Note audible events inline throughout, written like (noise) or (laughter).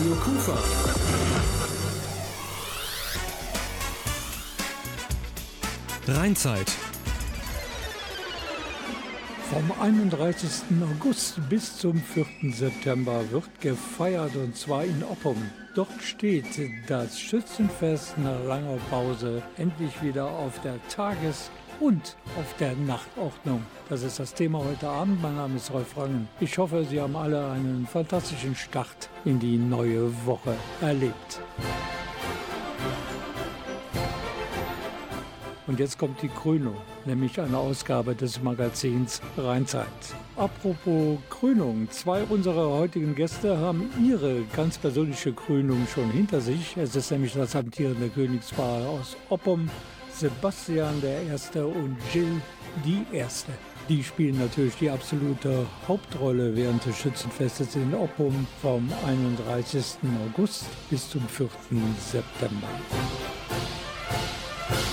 Radio Kufa. Rheinzeit. Vom 31. August bis zum 4. September wird gefeiert und zwar in Oppum. Dort steht das Schützenfest nach langer Pause endlich wieder auf der Tages- und auf der Nachtordnung. Das ist das Thema heute Abend. Mein Name ist Rolf Rangen. Ich hoffe, Sie haben alle einen fantastischen Start in die neue Woche erlebt. Und jetzt kommt die Krönung, nämlich eine Ausgabe des Magazins Rheinzeit. Apropos Krönung, zwei unserer heutigen Gäste haben ihre ganz persönliche Krönung schon hinter sich. Es ist nämlich das amtierende Königspaar aus Oppum, Sebastian I. und Jill die Erste. Die spielen natürlich die absolute Hauptrolle während des Schützenfestes in Oppum vom 31. August bis zum 4. September.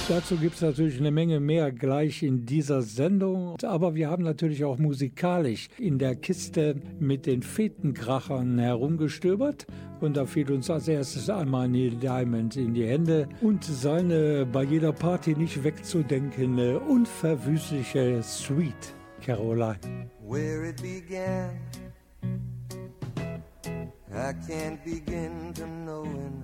Dazu gibt es natürlich eine Menge mehr gleich in dieser Sendung. Aber wir haben natürlich auch musikalisch in der Kiste mit den Fetenkrachern herumgestöbert. Und da fiel uns als erstes einmal Neil Diamond in die Hände und seine bei jeder Party nicht wegzudenkende unverwüstliche Sweet Caroline. Where it began, I can't begin to knowing.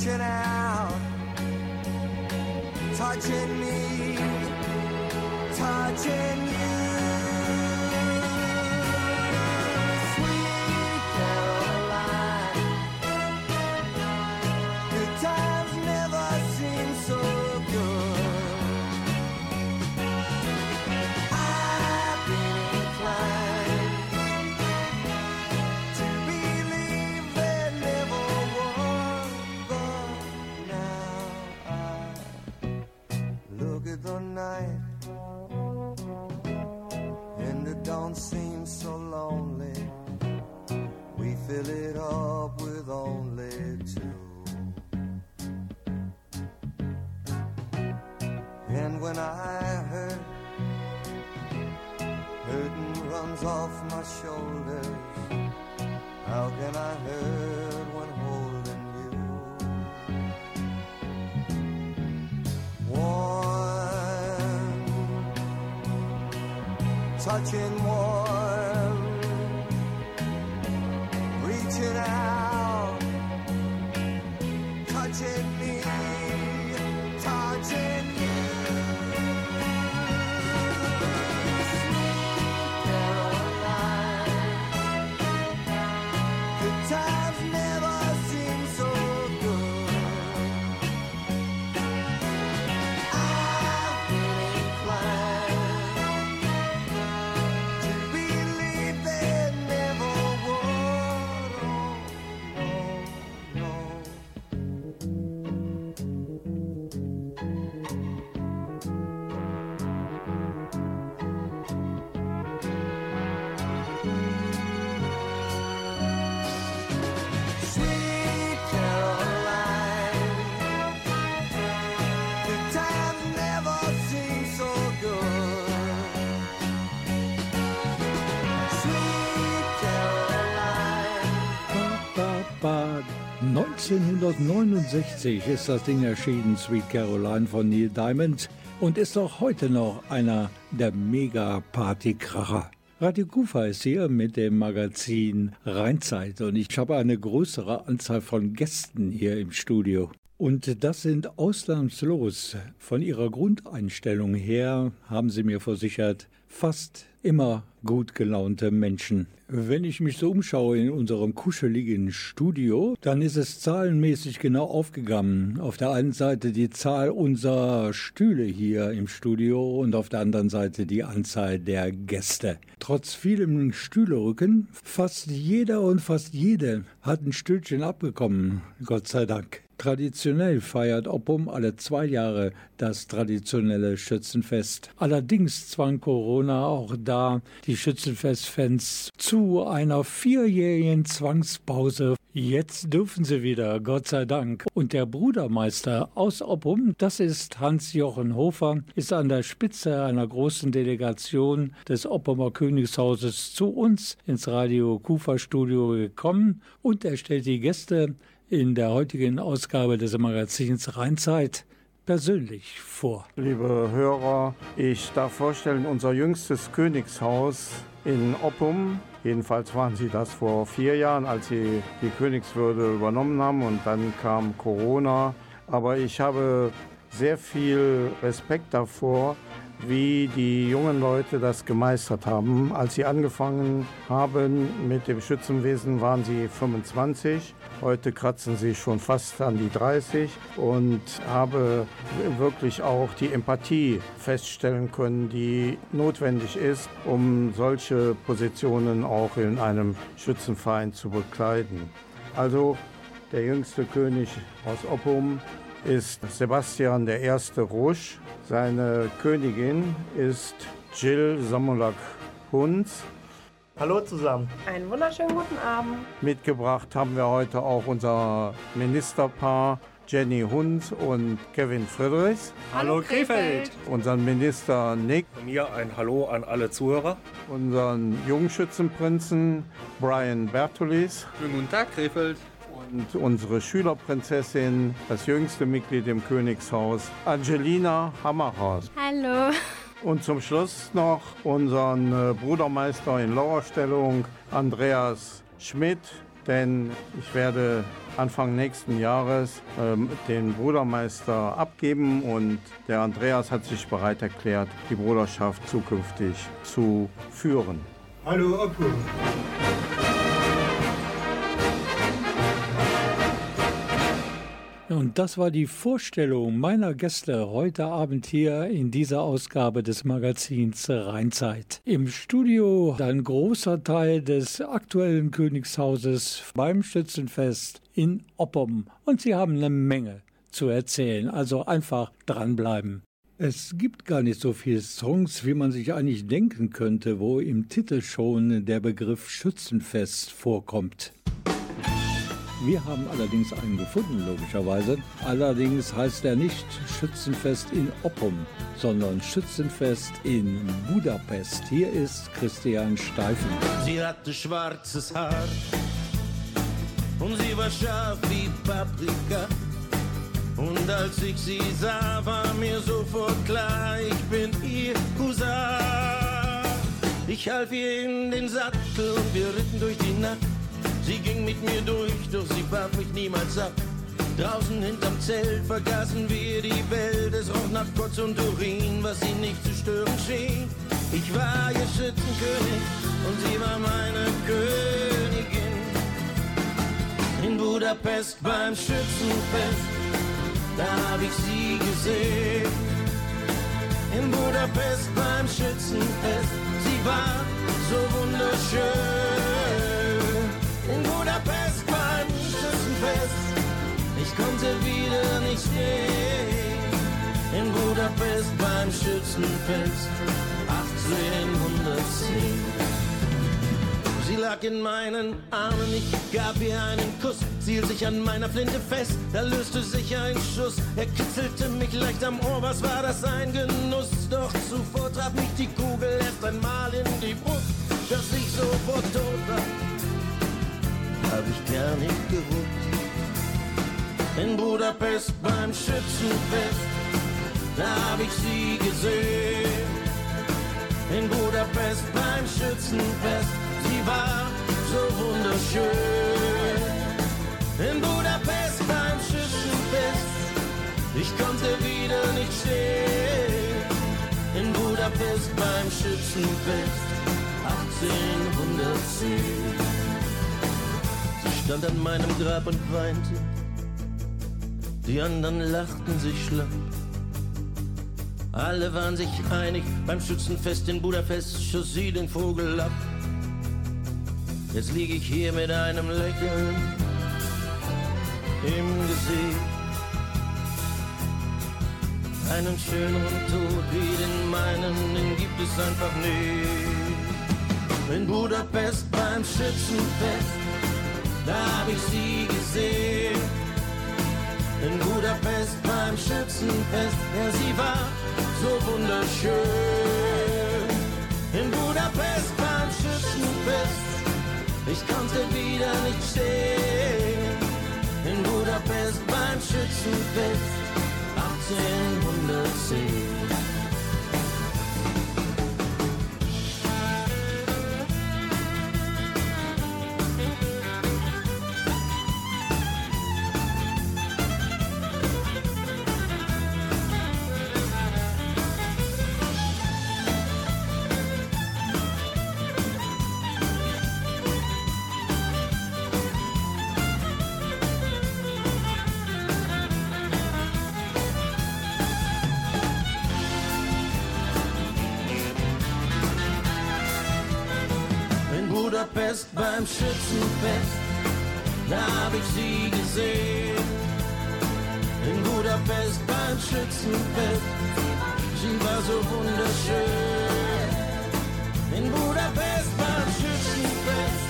reaching out, touching me, touching you. 1969 ist das Ding erschienen, Sweet Caroline von Neil Diamond, und ist auch heute noch einer der Mega-Partykracher. Radio Kufa ist hier mit dem Magazin Rheinzeit und ich habe eine größere Anzahl von Gästen hier im Studio. Und das sind ausnahmslos von ihrer Grundeinstellung her, haben sie mir versichert, fast immer gut gelaunte Menschen. Wenn ich mich so umschaue in unserem kuscheligen Studio, dann ist es zahlenmäßig genau aufgegangen. Auf der einen Seite die Zahl unserer Stühle hier im Studio und auf der anderen Seite die Anzahl der Gäste. Trotz vielem Stühlerücken, fast jeder und fast jede hat ein Stühlchen abbekommen, Gott sei Dank. Traditionell feiert Oppum alle zwei Jahre das traditionelle Schützenfest. Allerdings zwang Corona auch da die Schützenfestfans zu einer vierjährigen Zwangspause. Jetzt dürfen sie wieder, Gott sei Dank. Und der Brudermeister aus Oppum, das ist Hans-Jochen Hofer, ist an der Spitze einer großen Delegation des Oppumer Königshauses zu uns ins Radio Kufa Studio gekommen und er stellt die Gäste in der heutigen Ausgabe des Magazins Rheinzeit persönlich vor. Liebe Hörer, ich darf vorstellen, unser jüngstes Königshaus in Oppum. Jedenfalls waren sie das vor vier Jahren, als sie die Königswürde übernommen haben und dann kam Corona. Aber ich habe sehr viel Respekt davor, wie die jungen Leute das gemeistert haben. Als sie angefangen haben mit dem Schützenwesen, waren sie 25. Heute kratzen sie schon fast an die 30 und habe wirklich auch die Empathie feststellen können, die notwendig ist, um solche Positionen auch in einem Schützenverein zu bekleiden. Also der jüngste König aus Oppum ist Sebastian I. Rusch. Seine Königin ist Jill Samolak Hunz. Hallo zusammen. Einen wunderschönen guten Abend. Mitgebracht haben wir heute auch unser Ministerpaar Jenny Hunz und Kevin Friedrichs. Hallo Krefeld. Unseren Minister Nick. Von mir ein Hallo an alle Zuhörer. Unseren Jungschützenprinzen Brian Bertolis. Schönen guten Tag Krefeld und unsere Schülerprinzessin, das jüngste Mitglied im Königshaus, Angelina Hammerhaus. Hallo. Und zum Schluss noch unseren äh, Brudermeister in Lauerstellung, Andreas Schmidt, denn ich werde Anfang nächsten Jahres ähm, den Brudermeister abgeben und der Andreas hat sich bereit erklärt, die Bruderschaft zukünftig zu führen. Hallo Oppo. Und das war die Vorstellung meiner Gäste heute Abend hier in dieser Ausgabe des Magazins Rheinzeit. Im Studio ein großer Teil des aktuellen Königshauses beim Schützenfest in Oppum. Und sie haben eine Menge zu erzählen, also einfach dranbleiben. Es gibt gar nicht so viele Songs, wie man sich eigentlich denken könnte, wo im Titel schon der Begriff Schützenfest vorkommt. Wir haben allerdings einen gefunden, logischerweise. Allerdings heißt er nicht Schützenfest in Oppum, sondern Schützenfest in Budapest. Hier ist Christian Steifen. Sie hatte schwarzes Haar und sie war scharf wie Paprika. Und als ich sie sah, war mir sofort klar, ich bin ihr Cousin. Ich half ihr in den Sattel und wir ritten durch die Nacht. Sie ging mit mir durch, doch sie warf mich niemals ab. Draußen hinterm Zelt vergaßen wir die Welt. Es roch nach Kotz und Urin, was sie nicht zu stören schien. Ich war ihr Schützenkönig und sie war meine Königin. In Budapest beim Schützenfest, da hab ich sie gesehen. In Budapest beim Schützenfest, sie war so wunderschön in Budapest beim Schützenfest. Ich konnte wieder nicht stehen. In Budapest beim Schützenfest 1810. Sie lag in meinen Armen, ich gab ihr einen Kuss, ziel sich an meiner Flinte fest, da löste sich ein Schuss, er kitzelte mich leicht am Ohr, was war das ein Genuss, doch zuvor traf mich die Kugel erst einmal in die Brust, dass ich sofort tot war hab ich gar nicht. In Budapest beim Schützenfest, da hab ich sie gesehen. In Budapest beim Schützenfest, sie war so wunderschön. In Budapest beim Schützenfest, ich konnte wieder nicht stehen. In Budapest beim Schützenfest, 1810. Stand an meinem Grab und weinte, die anderen lachten sich schlapp. Alle waren sich einig, beim Schützenfest in Budapest schoss sie den Vogel ab. Jetzt lieg ich hier mit einem Lächeln im Gesicht. Einen schöneren Tod wie den meinen, den gibt es einfach nicht. In Budapest beim Schützenfest, da hab ich sie gesehen. In Budapest beim Schützenfest, ja sie war so wunderschön. In Budapest beim Schützenfest, ich konnte wieder nicht stehen. In Budapest beim Schützenfest 1810. Schützenfest, da hab ich sie gesehen. In Budapest beim Schützenfest, sie war so wunderschön. In Budapest beim Schützenfest,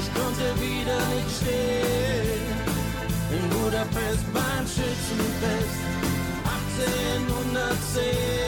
ich konnte wieder nicht stehen. In Budapest beim Schützenfest, 1810.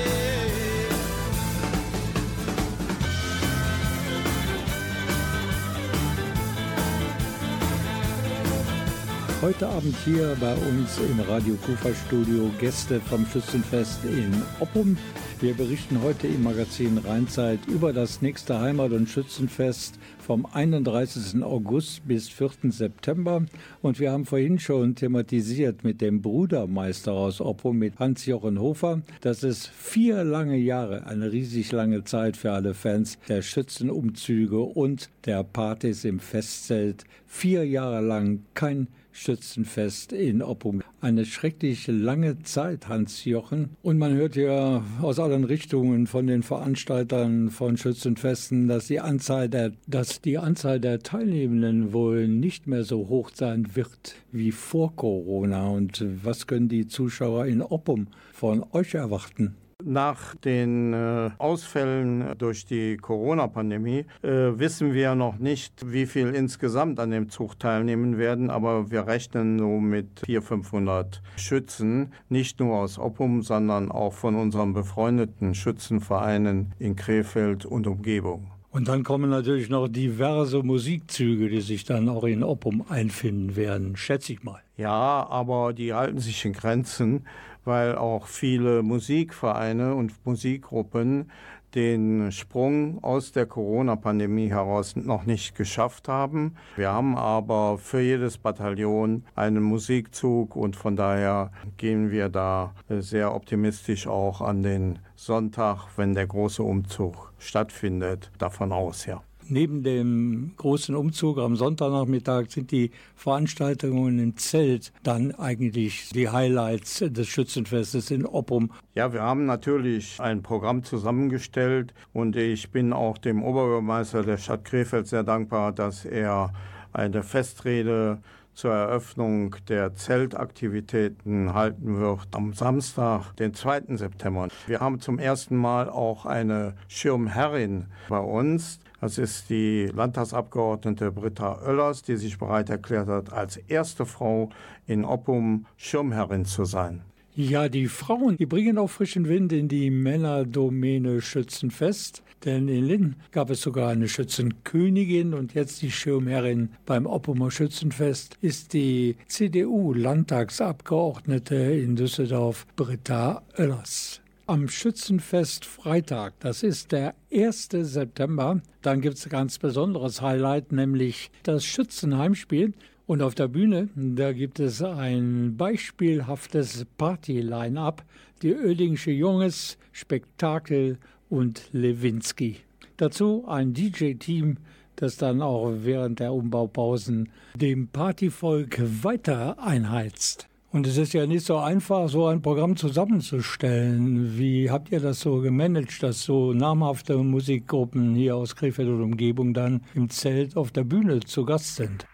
Heute Abend hier bei uns im Radio Kufa Studio Gäste vom Schützenfest in Oppum. Wir berichten heute im Magazin Rheinzeit über das nächste Heimat- und Schützenfest vom 31. August bis 4. September. Und wir haben vorhin schon thematisiert mit dem Brudermeister aus Oppum, mit Hans-Jochen Hofer, dass es vier lange Jahre, eine riesig lange Zeit für alle Fans der Schützenumzüge und der Partys im Festzelt, vier Jahre lang kein Schützenfest in Oppum. Eine schrecklich lange Zeit, Hans-Jochen. Und man hört ja aus allen Richtungen von den Veranstaltern von Schützenfesten, dass die Anzahl der, dass die Anzahl der Teilnehmenden wohl nicht mehr so hoch sein wird wie vor Corona. Und was können die Zuschauer in Oppum von euch erwarten? Nach den äh, Ausfällen durch die Corona-Pandemie äh, wissen wir noch nicht, wie viel insgesamt an dem Zug teilnehmen werden, aber wir rechnen so mit 400, 500 Schützen, nicht nur aus Oppum, sondern auch von unseren befreundeten Schützenvereinen in Krefeld und Umgebung. Und dann kommen natürlich noch diverse Musikzüge, die sich dann auch in Oppum einfinden werden, schätze ich mal. Ja, aber die halten sich in Grenzen weil auch viele Musikvereine und Musikgruppen den Sprung aus der Corona-Pandemie heraus noch nicht geschafft haben. Wir haben aber für jedes Bataillon einen Musikzug und von daher gehen wir da sehr optimistisch auch an den Sonntag, wenn der große Umzug stattfindet, davon aus, ja. Neben dem großen Umzug am Sonntagnachmittag sind die Veranstaltungen im Zelt dann eigentlich die Highlights des Schützenfestes in Oppum. Ja, wir haben natürlich ein Programm zusammengestellt und ich bin auch dem Oberbürgermeister der Stadt Krefeld sehr dankbar, dass er eine Festrede zur Eröffnung der Zeltaktivitäten halten wird am Samstag, den 2. September. Wir haben zum ersten Mal auch eine Schirmherrin bei uns. Das ist die Landtagsabgeordnete Britta Oellers, die sich bereit erklärt hat, als erste Frau in Oppum Schirmherrin zu sein. Ja, die Frauen, die bringen auch frischen Wind in die Männerdomäne Schützenfest. Denn in Linn gab es sogar eine Schützenkönigin und jetzt die Schirmherrin beim Oppumer Schützenfest ist die CDU-Landtagsabgeordnete in Düsseldorf, Britta Oellers am Schützenfest Freitag. Das ist der 1. September. Dann gibt es ein ganz besonderes Highlight, nämlich das Schützenheimspiel. Und auf der Bühne, da gibt es ein beispielhaftes Party-Line-Up, die Oedingsche Junges, Spektakel und Lewinsky. Dazu ein DJ-Team, das dann auch während der Umbaupausen dem Partyvolk weiter einheizt. Und es ist ja nicht so einfach, so ein Programm zusammenzustellen. Wie habt ihr das so gemanagt, dass so namhafte Musikgruppen hier aus Krefeld und Umgebung dann im Zelt auf der Bühne zu Gast sind?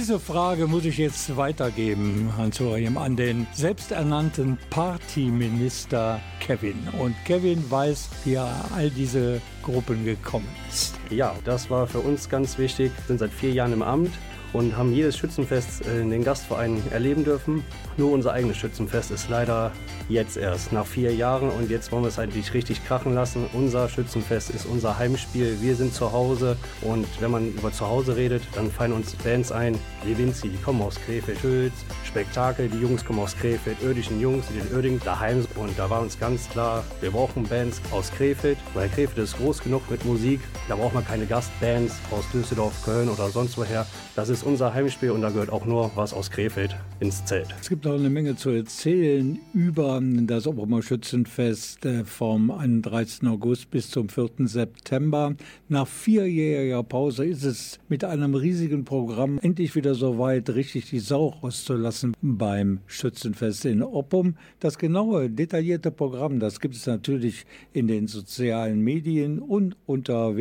Diese Frage muss ich jetzt weitergeben, Hans-Joachim, an den selbsternannten Partyminister Kevin. Und Kevin weiß, wie er all diese Gruppen gekommen ist. Ja, das war für uns ganz wichtig. Wir sind seit vier Jahren im Amt und haben jedes Schützenfest in den Gastvereinen erleben dürfen. Nur unser eigenes Schützenfest ist leider jetzt erst, nach vier Jahren. Und jetzt wollen wir es eigentlich richtig krachen lassen. Unser Schützenfest ist unser Heimspiel. Wir sind zu Hause. Und wenn man über zu Hause redet, dann fallen uns Bands ein. Levinzi, die kommen aus Krefeld, Hülz, Spektakel, die Jungs kommen aus Krefeld, Oerdischen Jungs, die in Oerding daheim. Und da war uns ganz klar, wir brauchen Bands aus Krefeld, weil Krefeld ist groß genug mit Musik. Da braucht man keine Gastbands aus Düsseldorf, Köln oder sonst woher. Das ist unser Heimspiel und da gehört auch nur was aus Krefeld ins Zelt. Es gibt auch eine Menge zu erzählen über das Obermer Schützenfest äh, vom 31. August bis zum 4. September. Nach vierjähriger Pause ist es mit einem riesigen Programm endlich wieder so weit, richtig die Sau rauszulassen beim Schützenfest in Oppum. Das genaue, detaillierte Programm, das gibt es natürlich in den sozialen Medien und unter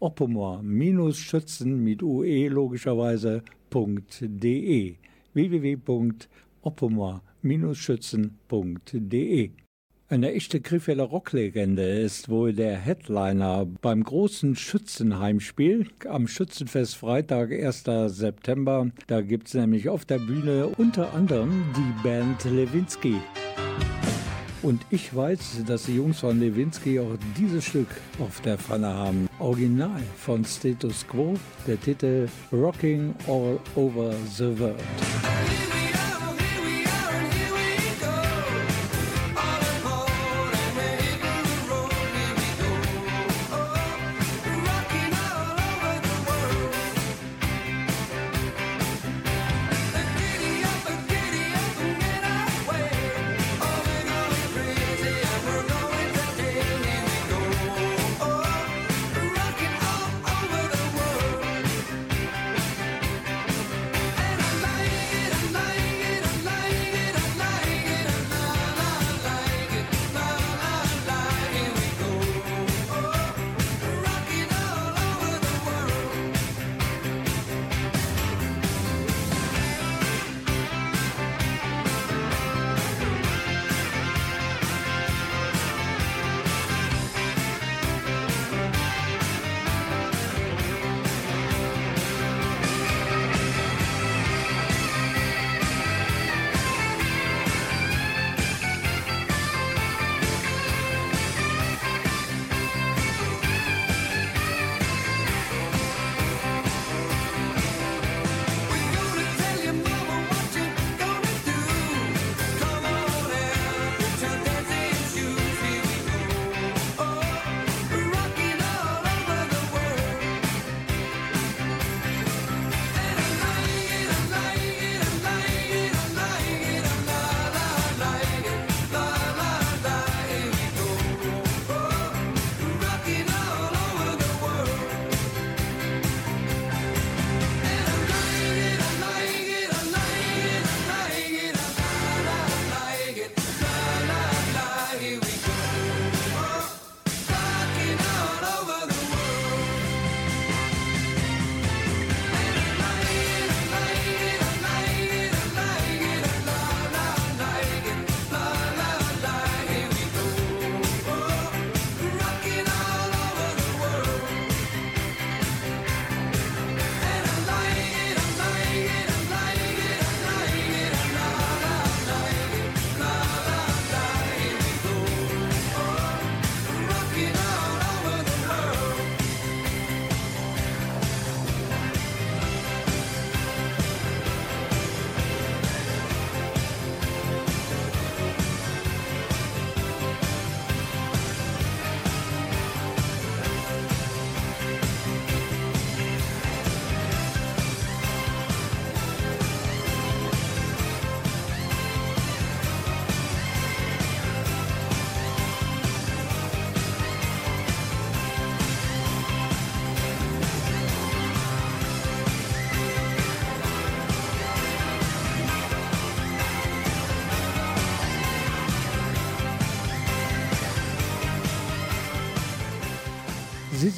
www.oppumer-schützen mit UE logischerweise.de www.oppumer-schützen.de eine echte Krefelder Rocklegende ist wohl der Headliner beim großen Schützenheimspiel am Schützenfest Freitag, 1. September. Da gibt es nämlich auf der Bühne unter anderem die Band Lewinsky. Und ich weiß, dass die Jungs von Lewinsky auch dieses Stück auf der Pfanne haben. Original von Status Quo, der Titel Rocking All Over the World.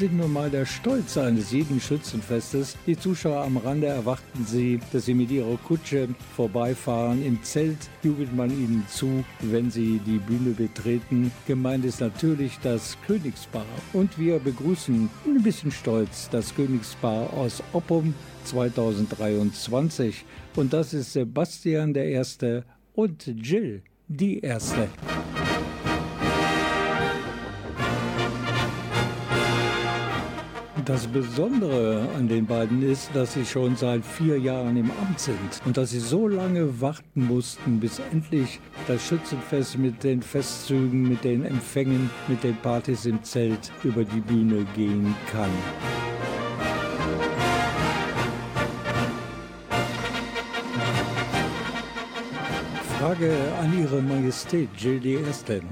Sind nun mal der Stolz eines jeden Schützenfestes. Die Zuschauer am Rande erwarten sie, dass sie mit ihrer Kutsche vorbeifahren. Im Zelt jubelt man ihnen zu, wenn sie die Bühne betreten. Gemeint ist natürlich das Königspaar. Und wir begrüßen ein bisschen stolz das Königspaar aus Oppum 2023. Und das ist Sebastian der Erste und Jill die Erste. Das Besondere an den beiden ist, dass sie schon seit vier Jahren im Amt sind und dass sie so lange warten mussten, bis endlich das Schützenfest mit den Festzügen, mit den Empfängen, mit den Partys im Zelt über die Bühne gehen kann. Frage an Ihre Majestät, Jill die Erste.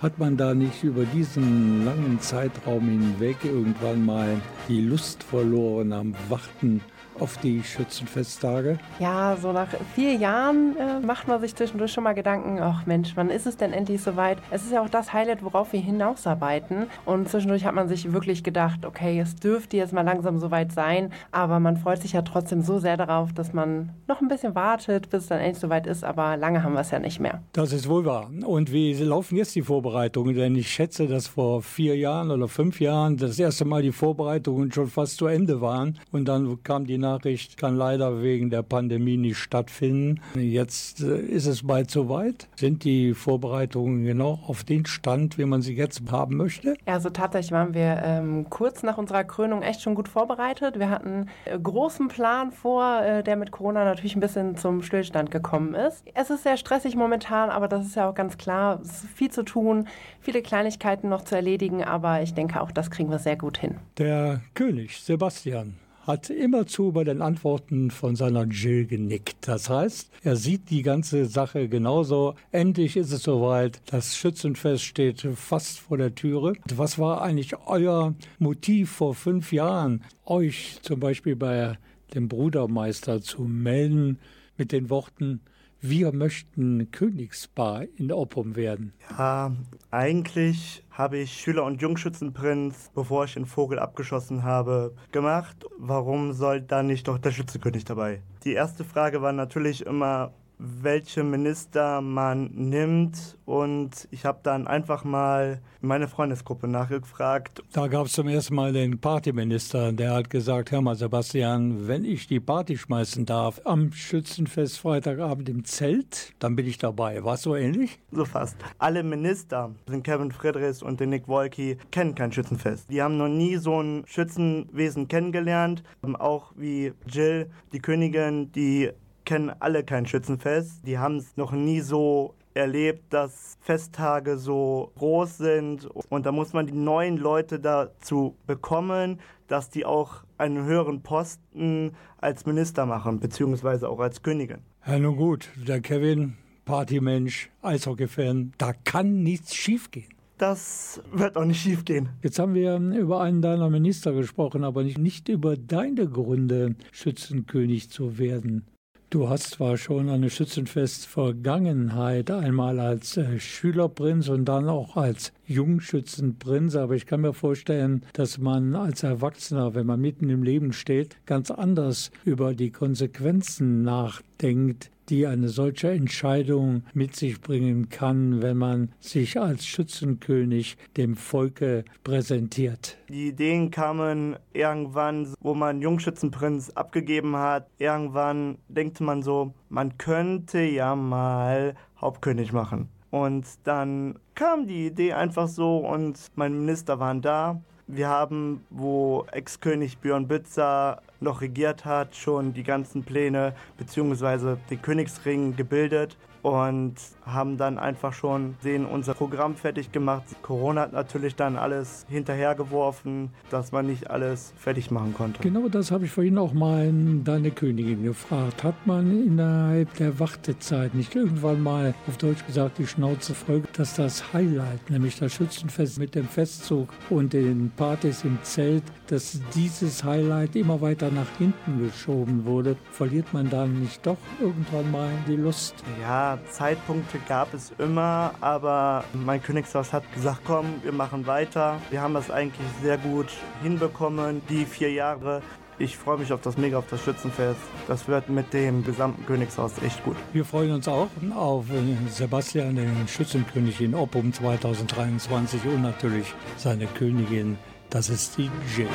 Hat man da nicht über diesen langen Zeitraum hinweg irgendwann mal die Lust verloren am Warten auf die Schützenfesttage? Ja, so nach vier Jahren äh, macht man sich zwischendurch schon mal Gedanken, ach Mensch, wann ist es denn endlich soweit? Es ist ja auch das Highlight, worauf wir hinausarbeiten. Und zwischendurch hat man sich wirklich gedacht, okay, es dürfte jetzt mal langsam soweit sein, aber man freut sich ja trotzdem so sehr darauf, dass man noch ein bisschen wartet, bis es dann endlich soweit ist, aber lange haben wir es ja nicht mehr. Das ist wohl wahr. Und wie laufen jetzt die Vorbereitungen? Denn ich schätze, dass vor vier Jahren oder fünf Jahren das erste Mal die Vorbereitungen schon fast zu Ende waren und dann kam die Nachricht kann leider wegen der Pandemie nicht stattfinden. Jetzt äh, ist es bald soweit. Sind die Vorbereitungen genau auf den Stand, wie man sie jetzt haben möchte? Also tatsächlich waren wir ähm, kurz nach unserer Krönung echt schon gut vorbereitet. Wir hatten äh, großen Plan vor, äh, der mit Corona natürlich ein bisschen zum Stillstand gekommen ist. Es ist sehr stressig momentan, aber das ist ja auch ganz klar. Es ist viel zu tun, viele Kleinigkeiten noch zu erledigen, aber ich denke auch, das kriegen wir sehr gut hin. Der König Sebastian hat immerzu bei den Antworten von seiner Jill genickt. Das heißt, er sieht die ganze Sache genauso. Endlich ist es soweit. Das Schützenfest steht fast vor der Türe. Was war eigentlich euer Motiv vor fünf Jahren, euch zum Beispiel bei dem Brudermeister zu melden mit den Worten, wir möchten Königspaar in Oppum werden. Ja, eigentlich habe ich Schüler- und Jungschützenprinz, bevor ich den Vogel abgeschossen habe, gemacht. Warum soll da nicht doch der Schützenkönig dabei? Die erste Frage war natürlich immer, welche Minister man nimmt. Und ich habe dann einfach mal meine Freundesgruppe nachgefragt. Da gab es zum ersten Mal den Partyminister, der hat gesagt, hör mal Sebastian, wenn ich die Party schmeißen darf am Schützenfest Freitagabend im Zelt, dann bin ich dabei. War es so ähnlich? So fast. Alle Minister, sind Kevin Friedrichs und den Nick Wolke, kennen kein Schützenfest. Die haben noch nie so ein Schützenwesen kennengelernt. Auch wie Jill, die Königin, die kennen alle kein Schützenfest. Die haben es noch nie so erlebt, dass Festtage so groß sind. Und da muss man die neuen Leute dazu bekommen, dass die auch einen höheren Posten als Minister machen, beziehungsweise auch als Königin. Ja, nun gut, der Kevin, Partymensch, Eishockey-Fan, da kann nichts schiefgehen. Das wird auch nicht schiefgehen. Jetzt haben wir über einen deiner Minister gesprochen, aber nicht, nicht über deine Gründe, Schützenkönig zu werden. Du hast zwar schon eine Schützenfest-Vergangenheit, einmal als äh, Schülerprinz und dann auch als Jungschützenprinz, aber ich kann mir vorstellen, dass man als Erwachsener, wenn man mitten im Leben steht, ganz anders über die Konsequenzen nachdenkt, die eine solche Entscheidung mit sich bringen kann, wenn man sich als Schützenkönig dem Volke präsentiert. Die Ideen kamen irgendwann, wo man Jungschützenprinz abgegeben hat. Irgendwann denkt man so, man könnte ja mal Hauptkönig machen. Und dann kam die Idee einfach so und meine Minister waren da. Wir haben, wo Ex-König Björn Bützer noch regiert hat, schon die ganzen Pläne bzw. den Königsring gebildet und haben dann einfach schon sehen unser Programm fertig gemacht. Corona hat natürlich dann alles hinterhergeworfen, dass man nicht alles fertig machen konnte. Genau das habe ich vorhin auch mal deine Königin gefragt. Hat man innerhalb der Wartezeit nicht irgendwann mal auf Deutsch gesagt die Schnauze voll, dass das Highlight, nämlich das Schützenfest mit dem Festzug und den Partys im Zelt, dass dieses Highlight immer weiter weiter nach hinten geschoben wurde, verliert man dann nicht doch irgendwann mal die Lust? Ja, Zeitpunkte gab es immer, aber mein Königshaus hat gesagt, komm, wir machen weiter. Wir haben das eigentlich sehr gut hinbekommen, die vier Jahre. Ich freue mich auf das Mega, auf das Schützenfest. Das wird mit dem gesamten Königshaus echt gut. Wir freuen uns auch auf äh, Sebastian, den Schützenkönig in Oppum 2023 und natürlich seine Königin, das ist die Jill.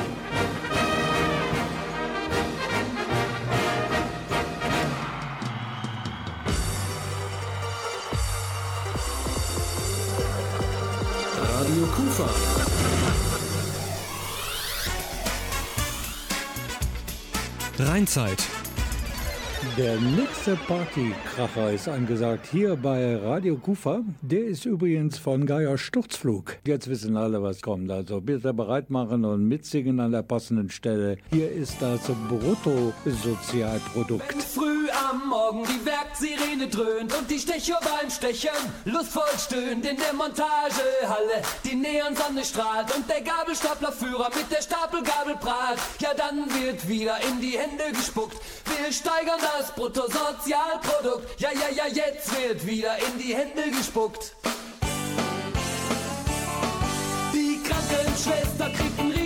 Rheinzeit. Der nächste Partykracher ist angesagt hier bei Radio Kufa. Der ist übrigens von Geier Sturzflug. Jetzt wissen alle, was kommt. Also bitte bereit machen und mitsingen an der passenden Stelle. Hier ist das Bruttosozialprodukt. Wenn früh am Morgen die Werksirene dröhnt und die Stecher beim Stechen lustvoll stöhnt in der Montagehalle, die Neonsonne strahlt und der Gabelstaplerführer mit der Stapelgabel prahlt, ja dann wird wieder in die Hände gespuckt. Wir steigern das Bruttosozialprodukt. Ja, ja, ja, jetzt wird wieder in die Hände gespuckt. Die Krankenschwester kriegt einen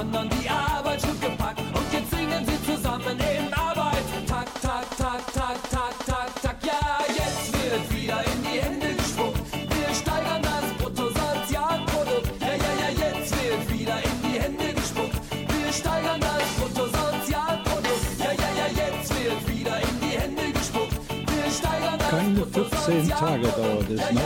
einen 14 Tage dauert es noch.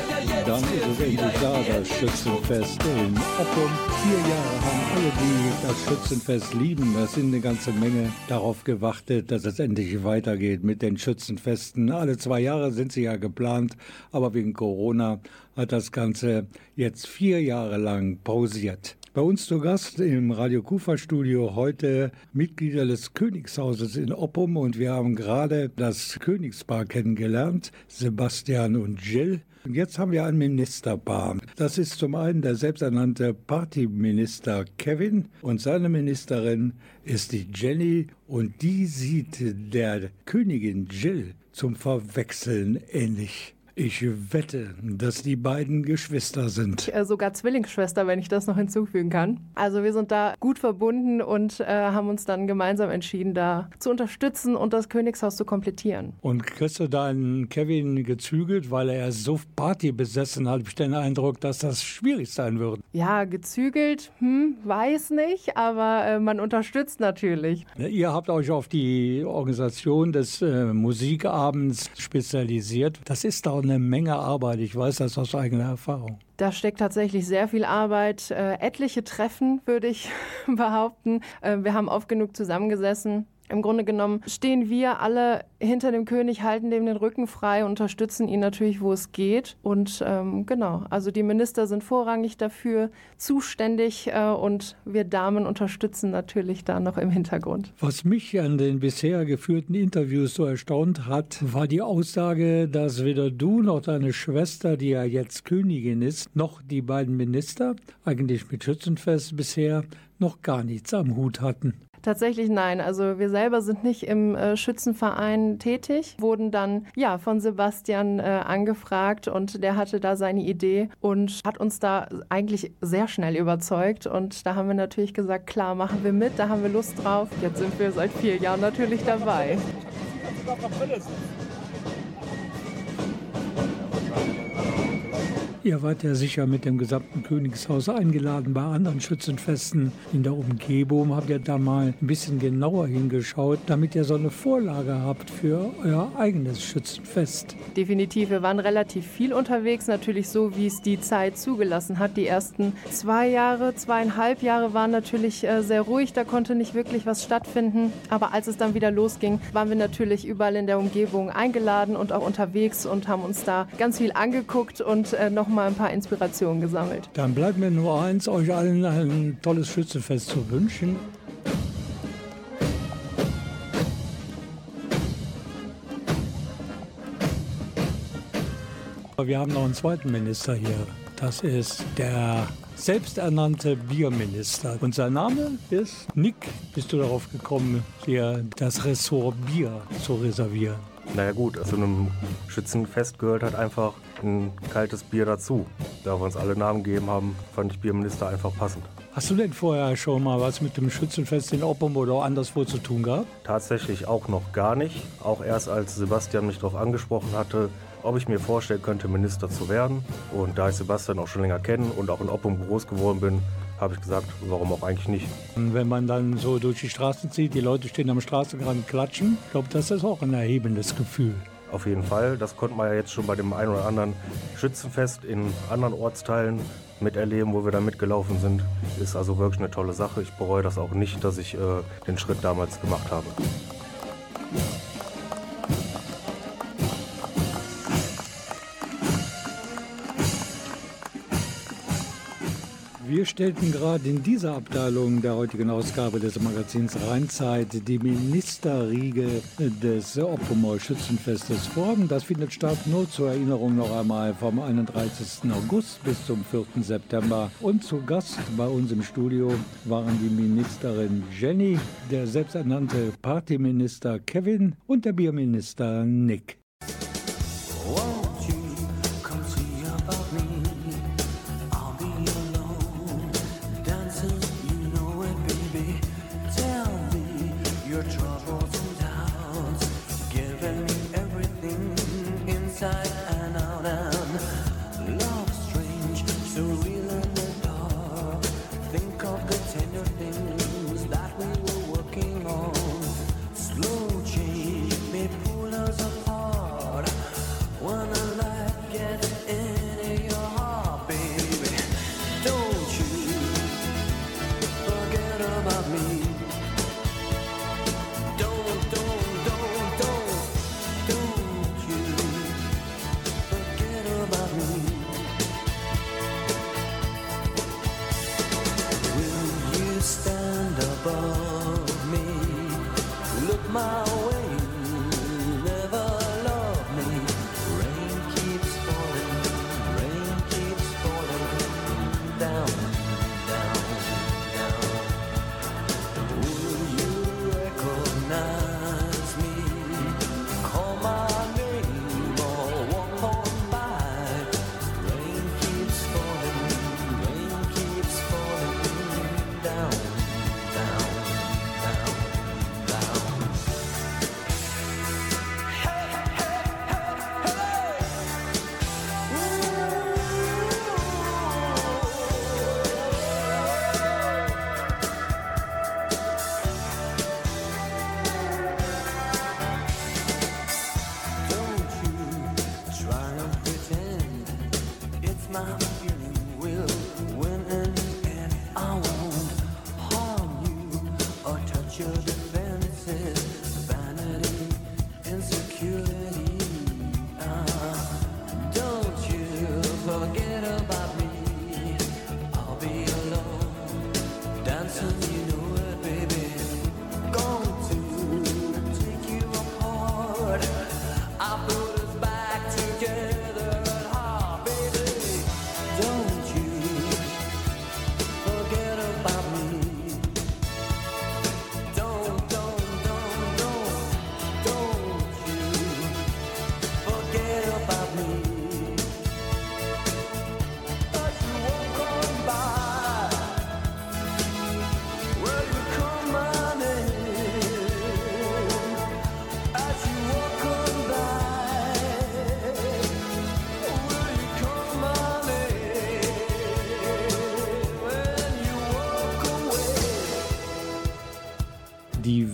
Dann ist es endlich da, das Schützenfest in Oppum. Vier Jahre haben alle, die das Schützenfest lieben, das sind eine ganze Menge, darauf gewartet, dass es endlich weitergeht mit den Schützenfesten. Alle zwei Jahre sind sie ja geplant, aber wegen Corona hat das Ganze jetzt vier Jahre lang pausiert. Bei uns zu Gast im Radio Kufa Studio heute Mitglieder des Königshauses in Oppum und wir haben gerade das Königspaar kennengelernt, Sebastian und Jill. Und jetzt haben wir ein Ministerpaar. Das ist zum einen der selbsternannte Partyminister Kevin und seine Ministerin ist die Jenny und die sieht der Königin Jill zum Verwechseln ähnlich. Ich wette, dass die beiden Geschwister sind. Äh, sogar Zwillingsschwester, wenn ich das noch hinzufügen kann. Also wir sind da gut verbunden und äh, haben uns dann gemeinsam entschieden, da zu unterstützen und das Königshaus zu komplettieren. Und kriegst du deinen Kevin gezügelt, weil er so Party besessen hat? Ich den Eindruck, dass das schwierig sein wird. Ja, gezügelt, hm, weiß nicht, aber äh, man unterstützt natürlich. Ihr habt euch auf die Organisation des äh, Musikabends spezialisiert. Das ist doch eine Menge Arbeit. Ich weiß das aus eigener Erfahrung. Da steckt tatsächlich sehr viel Arbeit. Äh, etliche Treffen, würde ich (laughs) behaupten. Äh, wir haben oft genug zusammengesessen im Grunde genommen stehen wir alle hinter dem König, halten dem den Rücken frei, unterstützen ihn natürlich, wo es geht. Und ähm, genau, also die Minister sind vorrangig dafür zuständig äh, und wir Damen unterstützen natürlich da noch im Hintergrund. Was mich an den bisher geführten Interviews so erstaunt hat, war die Aussage, dass weder du noch deine Schwester, die ja jetzt Königin ist, noch die beiden Minister, eigentlich mit Schützenfest bisher, noch gar nichts am Hut hatten. Tatsächlich nein. Also wir selber sind nicht im äh, Schützenverein tätig, wurden dann ja von Sebastian äh, angefragt und der hatte da seine Idee und hat uns da eigentlich sehr schnell überzeugt. Und da haben wir natürlich gesagt, klar, machen wir mit, da haben wir Lust drauf. Jetzt sind wir seit vier Jahren natürlich dabei. Ihr wart ja sicher mit dem gesamten Königshaus eingeladen bei anderen Schützenfesten in der Umgebung. Habt ihr da mal ein bisschen genauer hingeschaut, damit ihr so eine Vorlage habt für euer eigenes Schützenfest? Definitiv. Wir waren relativ viel unterwegs, natürlich so, wie es die Zeit zugelassen hat. Die ersten zwei Jahre, zweieinhalb Jahre waren natürlich äh, sehr ruhig. Da konnte nicht wirklich was stattfinden. Aber als es dann wieder losging, waren wir natürlich überall in der Umgebung eingeladen und auch unterwegs und haben uns da ganz viel angeguckt und äh, noch mal ein paar Inspirationen gesammelt. Dann bleibt mir nur eins, euch allen ein tolles Schützenfest zu wünschen. Wir haben noch einen zweiten Minister hier. Das ist der selbsternannte Bierminister. Und sein Name ist Nick. Bist du darauf gekommen, dir das Ressort Bier zu reservieren? Naja gut, zu einem Schützenfest gehört halt einfach ein kaltes Bier dazu. Da wir uns alle Namen gegeben haben, fand ich Bierminister einfach passend. Hast du denn vorher schon mal was mit dem Schützenfest in Oppum oder anderswo zu tun gehabt? Tatsächlich auch noch gar nicht. Auch erst als Sebastian mich darauf angesprochen hatte, ob ich mir vorstellen könnte, Minister zu werden. Und da ich Sebastian auch schon länger kenne und auch in Oppum groß geworden bin, habe ich gesagt, warum auch eigentlich nicht. Wenn man dann so durch die Straßen zieht, die Leute stehen am Straßenrand klatschen, ich glaube, das ist auch ein erhebendes Gefühl. Auf jeden Fall. Das konnte man ja jetzt schon bei dem einen oder anderen Schützenfest in anderen Ortsteilen miterleben, wo wir da mitgelaufen sind. Ist also wirklich eine tolle Sache. Ich bereue das auch nicht, dass ich äh, den Schritt damals gemacht habe. Wir stellten gerade in dieser Abteilung der heutigen Ausgabe des Magazins Rheinzeit die Ministerriege des Oppumer Schützenfestes vor. Das findet statt nur zur Erinnerung noch einmal vom 31. August bis zum 4. September. Und zu Gast bei uns im Studio waren die Ministerin Jenny, der selbsternannte Partyminister Kevin und der Bierminister Nick.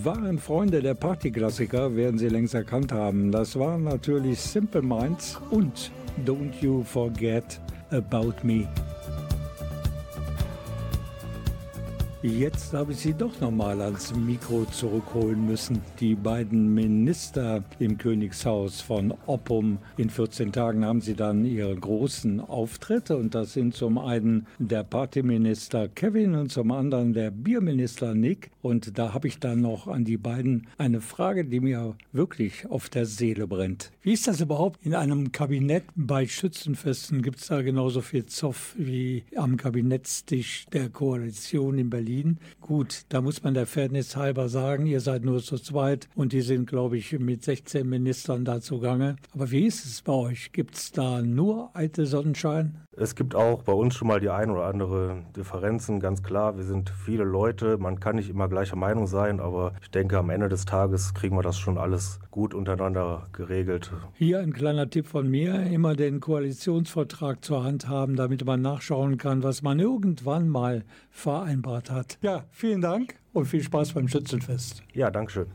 Wahren Freunde der Partyklassiker werden Sie längst erkannt haben. Das waren natürlich Simple Minds und Don't You Forget About Me. Jetzt habe ich Sie doch nochmal ans Mikro zurückholen müssen. Die beiden Minister im Königshaus von Oppum. In 14 Tagen haben sie dann ihre großen Auftritte und das sind zum einen der Partyminister Kevin und zum anderen der Bierminister Nick. Und da habe ich dann noch an die beiden eine Frage, die mir wirklich auf der Seele brennt. Wie ist das überhaupt in einem Kabinett bei Schützenfesten? Gibt es da genauso viel Zoff wie am Kabinettstisch der Koalition in Berlin? Berlin. Gut, da muss man der Fairness halber sagen, ihr seid nur zu zweit und die sind, glaube ich, mit 16 Ministern da zugange. Aber wie ist es bei euch? Gibt es da nur alte Sonnenschein? Es gibt auch bei uns schon mal die ein oder andere Differenzen, ganz klar. Wir sind viele Leute, man kann nicht immer gleicher Meinung sein, aber ich denke, am Ende des Tages kriegen wir das schon alles gut untereinander geregelt. Hier ein kleiner Tipp von mir, immer den Koalitionsvertrag zur Hand haben, damit man nachschauen kann, was man irgendwann mal vereinbart hat. Ja, vielen Dank und viel Spaß beim Schützenfest. Ja, Dankeschön.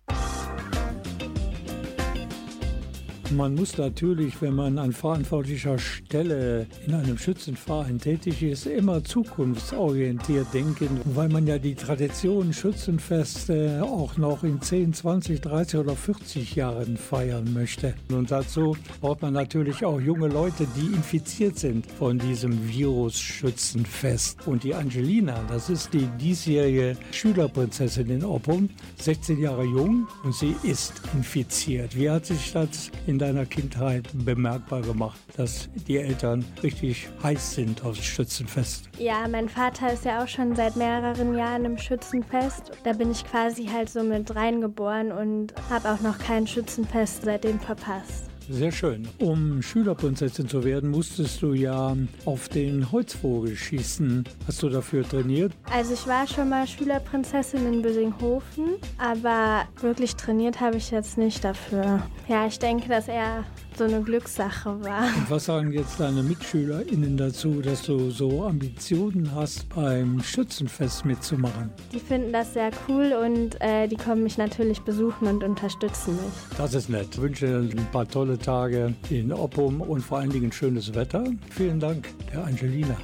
Man muss natürlich, wenn man an verantwortlicher Stelle in einem Schützenverein tätig ist, immer zukunftsorientiert denken, weil man ja die Tradition Schützenfeste auch noch in 10, 20, 30 oder 40 Jahren feiern möchte. Und dazu braucht man natürlich auch junge Leute, die infiziert sind von diesem Virus Schützenfest. Und die Angelina, das ist die diesjährige Schülerprinzessin in Oppum, 16 Jahre jung und sie ist infiziert. Wie hat sich das in in deiner Kindheit bemerkbar gemacht, dass die Eltern richtig heiß sind aufs Schützenfest? Ja, mein Vater ist ja auch schon seit mehreren Jahren im Schützenfest. Da bin ich quasi halt so mit reingeboren und habe auch noch kein Schützenfest seitdem verpasst. Sehr schön. Um Schülerprinzessin zu werden, musstest du ja auf den Holzvogel schießen. Hast du dafür trainiert? Also ich war schon mal Schülerprinzessin in Bösinghofen, aber wirklich trainiert habe ich jetzt nicht dafür. Ja, ich denke, dass er so eine Glückssache war. Und was sagen jetzt deine MitschülerInnen dazu, dass du so Ambitionen hast, beim Schützenfest mitzumachen? Die finden das sehr cool und äh, die kommen mich natürlich besuchen und unterstützen mich. Das ist nett. Ich wünsche dir ein paar tolle Tage in Oppum und vor allen Dingen schönes Wetter. Vielen Dank, der Angelina.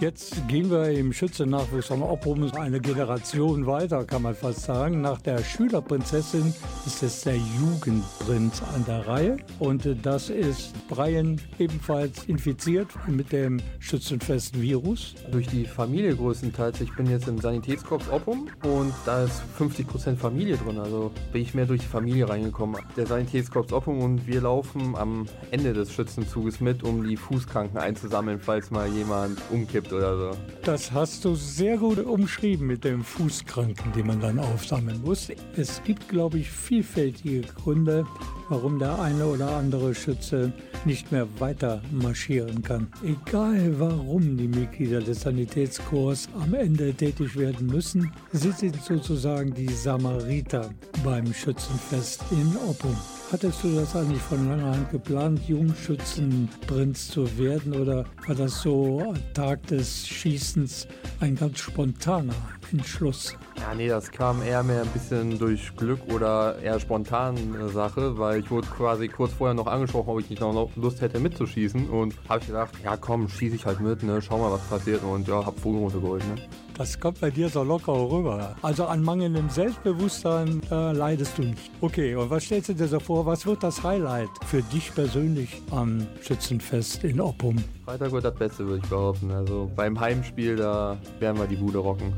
Jetzt gehen wir im Schützennachwuchs von Oppum eine Generation weiter, kann man fast sagen. Nach der Schülerprinzessin ist es der Jugendprinz an der Reihe. Und das ist Brian ebenfalls infiziert mit dem Schützenfest-Virus. Durch die Familie größtenteils. Ich bin jetzt im Sanitätskorps Oppum und da ist 50% Familie drin. Also bin ich mehr durch die Familie reingekommen. Der Sanitätskorps Oppum und wir laufen am Ende des Schützenzuges mit, um die Fußkranken einzusammeln, falls mal jemand umkippt oder so. Das hast du sehr gut umschrieben mit dem Fußkranken, die man dann aufsammeln muss. Es gibt, glaube ich, vielfältige Gründe, warum der eine oder andere Schütze nicht mehr weiter marschieren kann. Egal warum die Mitglieder des Sanitätskorps am Ende tätig werden müssen, sie sind sozusagen die Samariter beim Schützenfest in Oppum. Hattest du das eigentlich von langer Hand geplant, Jungschützenprinz zu werden oder war das so Tag des Schießens ein ganz spontaner Entschluss? Ja, nee, das kam eher mehr ein bisschen durch Glück oder eher spontan Sache, weil ich wurde quasi kurz vorher noch angesprochen, ob ich nicht noch Lust hätte mitzuschießen und habe ich gedacht, ja komm, schieße ich halt mit, ne, schau mal, was passiert und ja, hab Vogel runtergeholt, ne. Das kommt bei dir so locker rüber. Also an mangelndem Selbstbewusstsein äh, leidest du nicht. Okay, und was stellst du dir so vor? Was wird das Highlight für dich persönlich am Schützenfest in Oppum? Freitag wird das Beste, würde ich behaupten. Also beim Heimspiel, da werden wir die Bude rocken.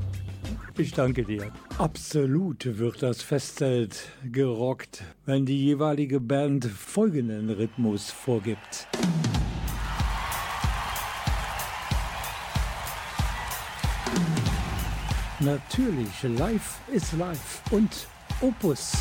Ich danke dir. Absolut wird das Festzelt gerockt, wenn die jeweilige Band folgenden Rhythmus vorgibt. Natürlich, Live ist live und Opus.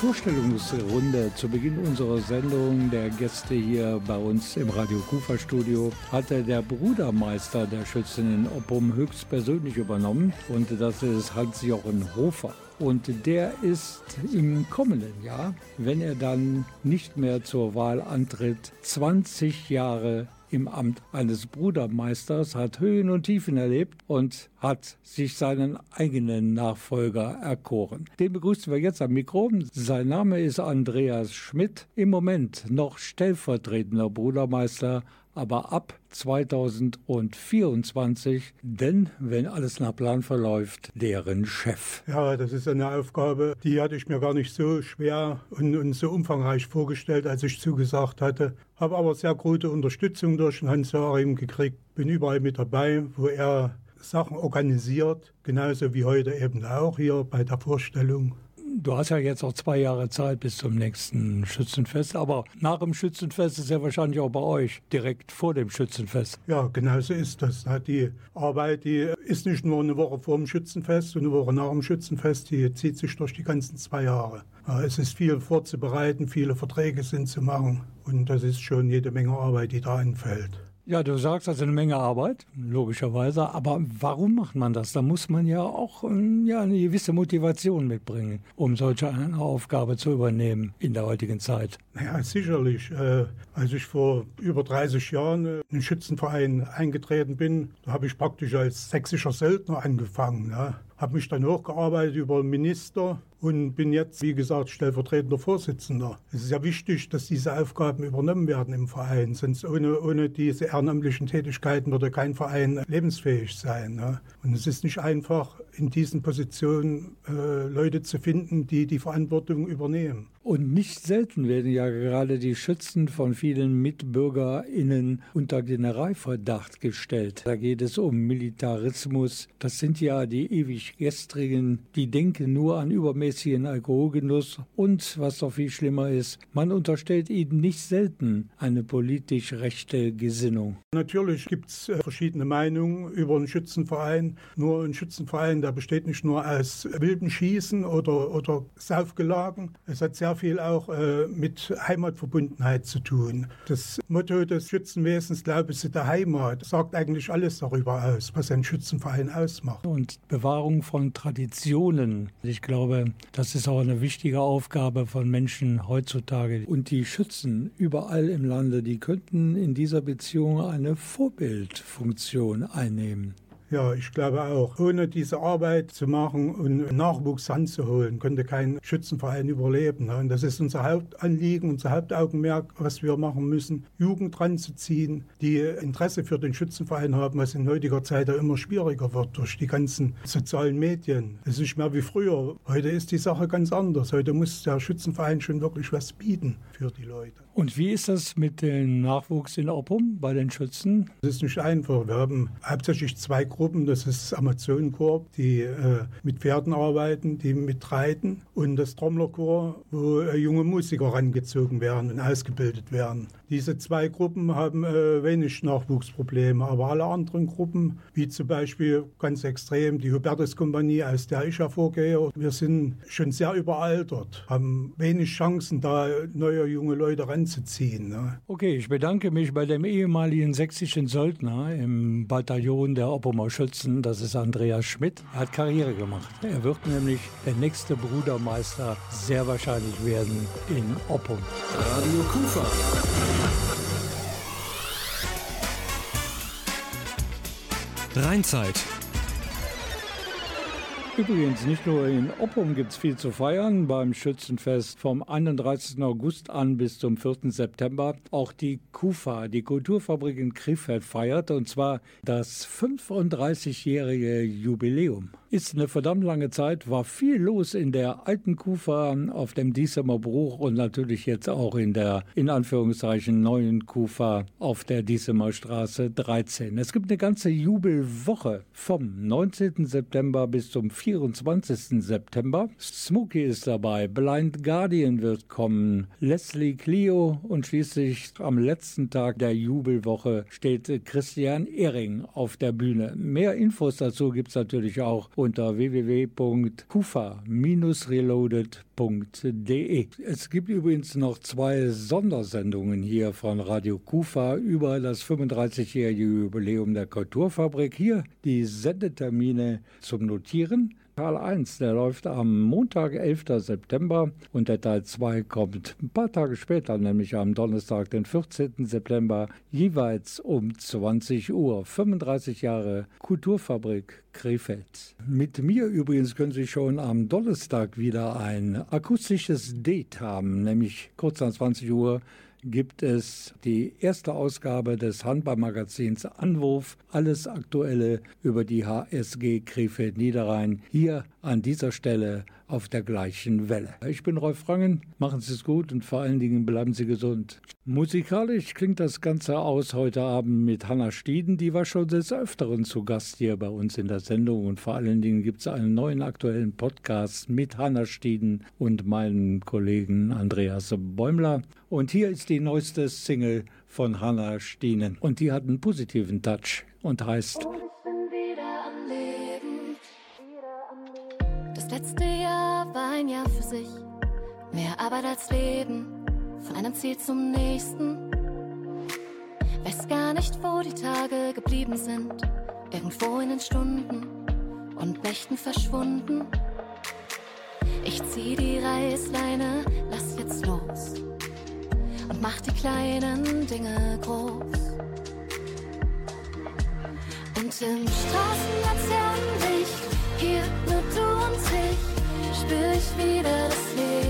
Vorstellungsrunde zu Beginn unserer Sendung der Gäste hier bei uns im Radio Kufa Studio hatte der Brudermeister der Schützen in Oppum höchstpersönlich übernommen und das ist Hans-Jochen Hofer. Und der ist im kommenden Jahr, wenn er dann nicht mehr zur Wahl antritt, 20 Jahre im Amt eines Brudermeisters, hat Höhen und Tiefen erlebt und hat sich seinen eigenen Nachfolger erkoren. Den begrüßen wir jetzt am Mikro. Sein Name ist Andreas Schmidt, im Moment noch stellvertretender Brudermeister aber ab 2024, denn wenn alles nach Plan verläuft, deren Chef. Ja, das ist eine Aufgabe, die hatte ich mir gar nicht so schwer und, und so umfangreich vorgestellt, als ich zugesagt hatte. Habe aber sehr gute Unterstützung durch Hans Joachim gekriegt, bin überall mit dabei, wo er Sachen organisiert, genauso wie heute eben auch hier bei der Vorstellung. Du hast ja jetzt auch zwei Jahre Zeit bis zum nächsten Schützenfest, aber nach dem Schützenfest ist ja wahrscheinlich auch bei euch direkt vor dem Schützenfest. Ja, genau so ist das. Die Arbeit, die ist nicht nur eine Woche vor dem Schützenfest und eine Woche nach dem Schützenfest, die zieht sich durch die ganzen zwei Jahre. Es ist viel vorzubereiten, viele Verträge sind zu machen und das ist schon jede Menge Arbeit, die da anfällt. Ja, du sagst, das ist eine Menge Arbeit, logischerweise. Aber warum macht man das? Da muss man ja auch ähm, ja, eine gewisse Motivation mitbringen, um solche eine Aufgabe zu übernehmen in der heutigen Zeit. Ja, sicherlich. Äh, als ich vor über 30 Jahren in den Schützenverein eingetreten bin, da habe ich praktisch als sächsischer Söldner angefangen. Habe mich dann hochgearbeitet über Minister und bin jetzt, wie gesagt, stellvertretender Vorsitzender. Es ist ja wichtig, dass diese Aufgaben übernommen werden im Verein, sonst ohne, ohne diese ehrenamtlichen Tätigkeiten würde kein Verein lebensfähig sein. Ne? Und es ist nicht einfach, in diesen Positionen äh, Leute zu finden, die die Verantwortung übernehmen. Und nicht selten werden ja gerade die Schützen von vielen MitbürgerInnen unter Generalverdacht gestellt. Da geht es um Militarismus. Das sind ja die ewig Gestrigen, die denken nur an übermäßigen Alkoholgenuss. Und was noch viel schlimmer ist, man unterstellt ihnen nicht selten eine politisch rechte Gesinnung. Natürlich gibt es äh, verschiedene Meinungen über einen Schützenverein. Nur ein Schützenverein, der besteht nicht nur aus wilden Schießen oder, oder Saufgelagen. Es hat sehr sehr viel auch äh, mit Heimatverbundenheit zu tun. Das Motto des Schützenwesens, Glaube sie der Heimat, sagt eigentlich alles darüber aus, was ein Schützenverein ausmacht. Und Bewahrung von Traditionen. Ich glaube, das ist auch eine wichtige Aufgabe von Menschen heutzutage. Und die Schützen überall im Lande, die könnten in dieser Beziehung eine Vorbildfunktion einnehmen. Ja, ich glaube auch. Ohne diese Arbeit zu machen und Nachwuchs anzuholen, könnte kein Schützenverein überleben. Ne? Und das ist unser Hauptanliegen, unser Hauptaugenmerk, was wir machen müssen, Jugend ranzuziehen, die Interesse für den Schützenverein haben, was in heutiger Zeit ja immer schwieriger wird durch die ganzen sozialen Medien. Es ist nicht mehr wie früher. Heute ist die Sache ganz anders. Heute muss der Schützenverein schon wirklich was bieten für die Leute. Und wie ist das mit dem Nachwuchs in Oppum bei den Schützen? Es ist nicht einfach. Wir haben hauptsächlich zwei Gruppen. Das ist das Amazonenkorps, die äh, mit Pferden arbeiten, die mit reiten. Und das Trommlerchor, wo äh, junge Musiker rangezogen werden und ausgebildet werden. Diese zwei Gruppen haben äh, wenig Nachwuchsprobleme, aber alle anderen Gruppen, wie zum Beispiel ganz extrem die Hubertus-Kompanie, aus der ich hervorgehe, wir sind schon sehr überaltert, haben wenig Chancen, da neue junge Leute ranzuziehen. Ne? Okay, ich bedanke mich bei dem ehemaligen sächsischen Söldner im Bataillon der Oppumer Schützen, das ist Andreas Schmidt. Er hat Karriere gemacht. Er wird nämlich der nächste Brudermeister sehr wahrscheinlich werden in Oppum. Radio Kufa. Rheinzeit. Übrigens, nicht nur in Oppum gibt es viel zu feiern beim Schützenfest vom 31. August an bis zum 4. September. Auch die KUFA, die Kulturfabrik in Krefeld, feiert und zwar das 35-jährige Jubiläum ist eine verdammt lange Zeit, war viel los in der alten Kufa auf dem Diesemer Bruch und natürlich jetzt auch in der in Anführungszeichen neuen Kufa auf der Diesemer Straße 13. Es gibt eine ganze Jubelwoche vom 19. September bis zum 4. 24. September. Smokey ist dabei, Blind Guardian wird kommen, Leslie Clio und schließlich am letzten Tag der Jubelwoche steht Christian Ehring auf der Bühne. Mehr Infos dazu gibt es natürlich auch unter www.kufa-reloaded.de. Es gibt übrigens noch zwei Sondersendungen hier von Radio Kufa über das 35-jährige Jubiläum der Kulturfabrik. Hier die Sendetermine zum Notieren. Teil 1, der läuft am Montag, 11. September und der Teil 2 kommt ein paar Tage später, nämlich am Donnerstag, den 14. September, jeweils um 20 Uhr. 35 Jahre Kulturfabrik Krefeld. Mit mir übrigens können Sie schon am Donnerstag wieder ein akustisches Date haben, nämlich kurz nach 20 Uhr gibt es die erste Ausgabe des Handballmagazins Anwurf. Alles Aktuelle über die HSG Krefeld Niederrhein hier an dieser Stelle auf der gleichen Welle. Ich bin Rolf Rangen, machen Sie es gut und vor allen Dingen bleiben Sie gesund. Musikalisch klingt das Ganze aus heute Abend mit Hanna Stieden, die war schon des Öfteren zu Gast hier bei uns in der Sendung und vor allen Dingen gibt es einen neuen aktuellen Podcast mit Hanna Stieden und meinem Kollegen Andreas Bäumler. Und hier ist die neueste Single von Hanna Stienen und die hat einen positiven Touch und heißt Das letzte Jahr war ein Jahr für sich. Mehr Arbeit als Leben, von einem Ziel zum nächsten. Weiß gar nicht, wo die Tage geblieben sind. Irgendwo in den Stunden und Nächten verschwunden. Ich zieh die Reißleine, lass jetzt los und mach die kleinen Dinge groß. Und im Straßenlaternenlicht, hier spür ich wieder das Leben.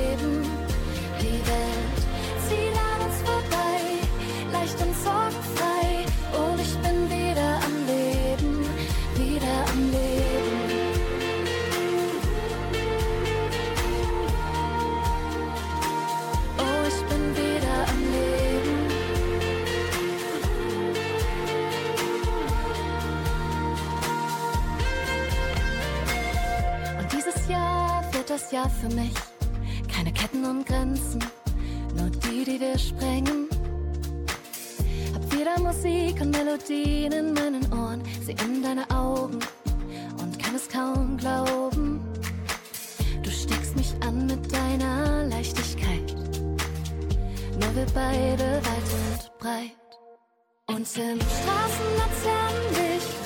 Das Jahr für mich. Keine Ketten und Grenzen, nur die, die wir sprengen. Hab wieder Musik und Melodien in meinen Ohren, sie in deine Augen und kann es kaum glauben. Du steckst mich an mit deiner Leichtigkeit. Nur wir beide weit und breit. Und im Straßenlaternenlicht, hier